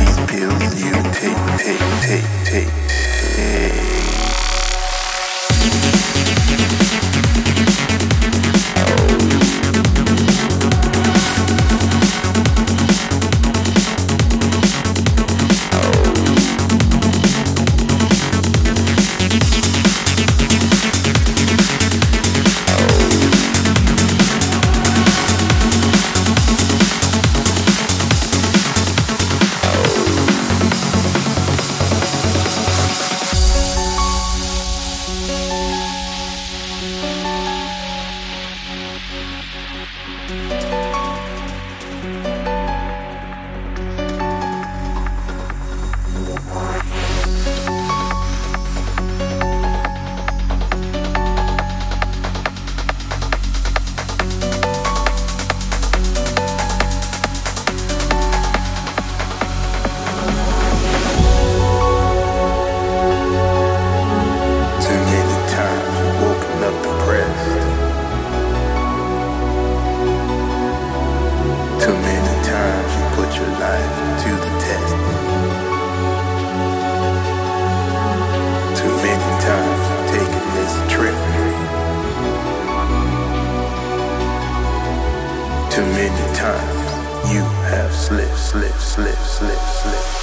these pills you take, take, take, take. Thank